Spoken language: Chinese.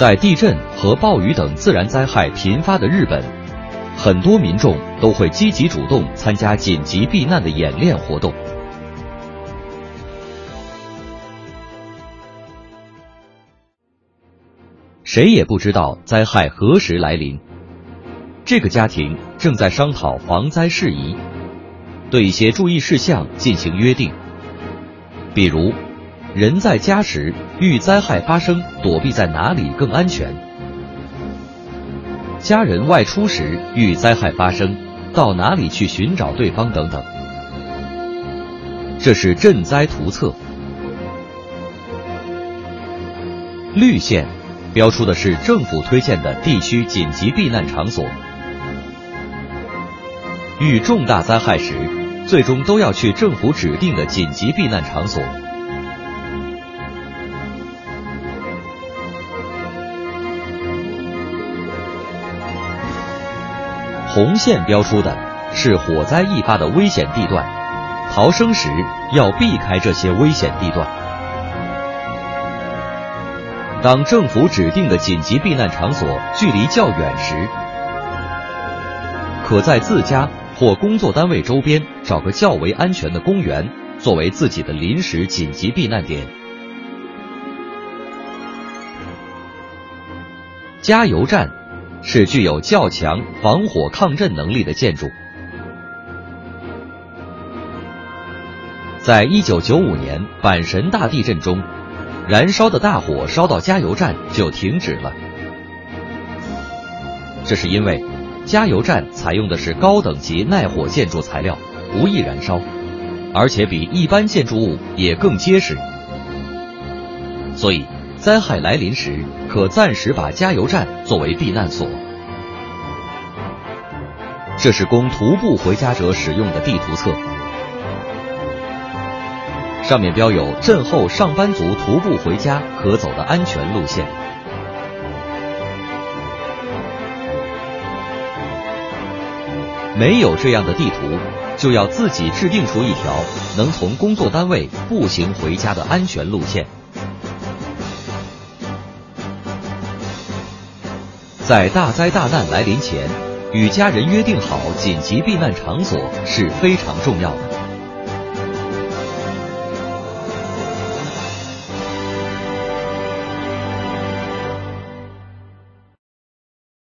在地震和暴雨等自然灾害频发的日本，很多民众都会积极主动参加紧急避难的演练活动。谁也不知道灾害何时来临，这个家庭正在商讨防灾事宜，对一些注意事项进行约定，比如。人在家时，遇灾害发生，躲避在哪里更安全？家人外出时，遇灾害发生，到哪里去寻找对方？等等。这是赈灾图册。绿线标出的是政府推荐的地区紧急避难场所。遇重大灾害时，最终都要去政府指定的紧急避难场所。红线标出的是火灾易发的危险地段，逃生时要避开这些危险地段。当政府指定的紧急避难场所距离较远时，可在自家或工作单位周边找个较为安全的公园，作为自己的临时紧急避难点。加油站。是具有较强防火抗震能力的建筑。在一九九五年阪神大地震中，燃烧的大火烧到加油站就停止了。这是因为加油站采用的是高等级耐火建筑材料，不易燃烧，而且比一般建筑物也更结实，所以。灾害来临时，可暂时把加油站作为避难所。这是供徒步回家者使用的地图册，上面标有震后上班族徒步回家可走的安全路线。没有这样的地图，就要自己制定出一条能从工作单位步行回家的安全路线。在大灾大难来临前，与家人约定好紧急避难场所是非常重要的。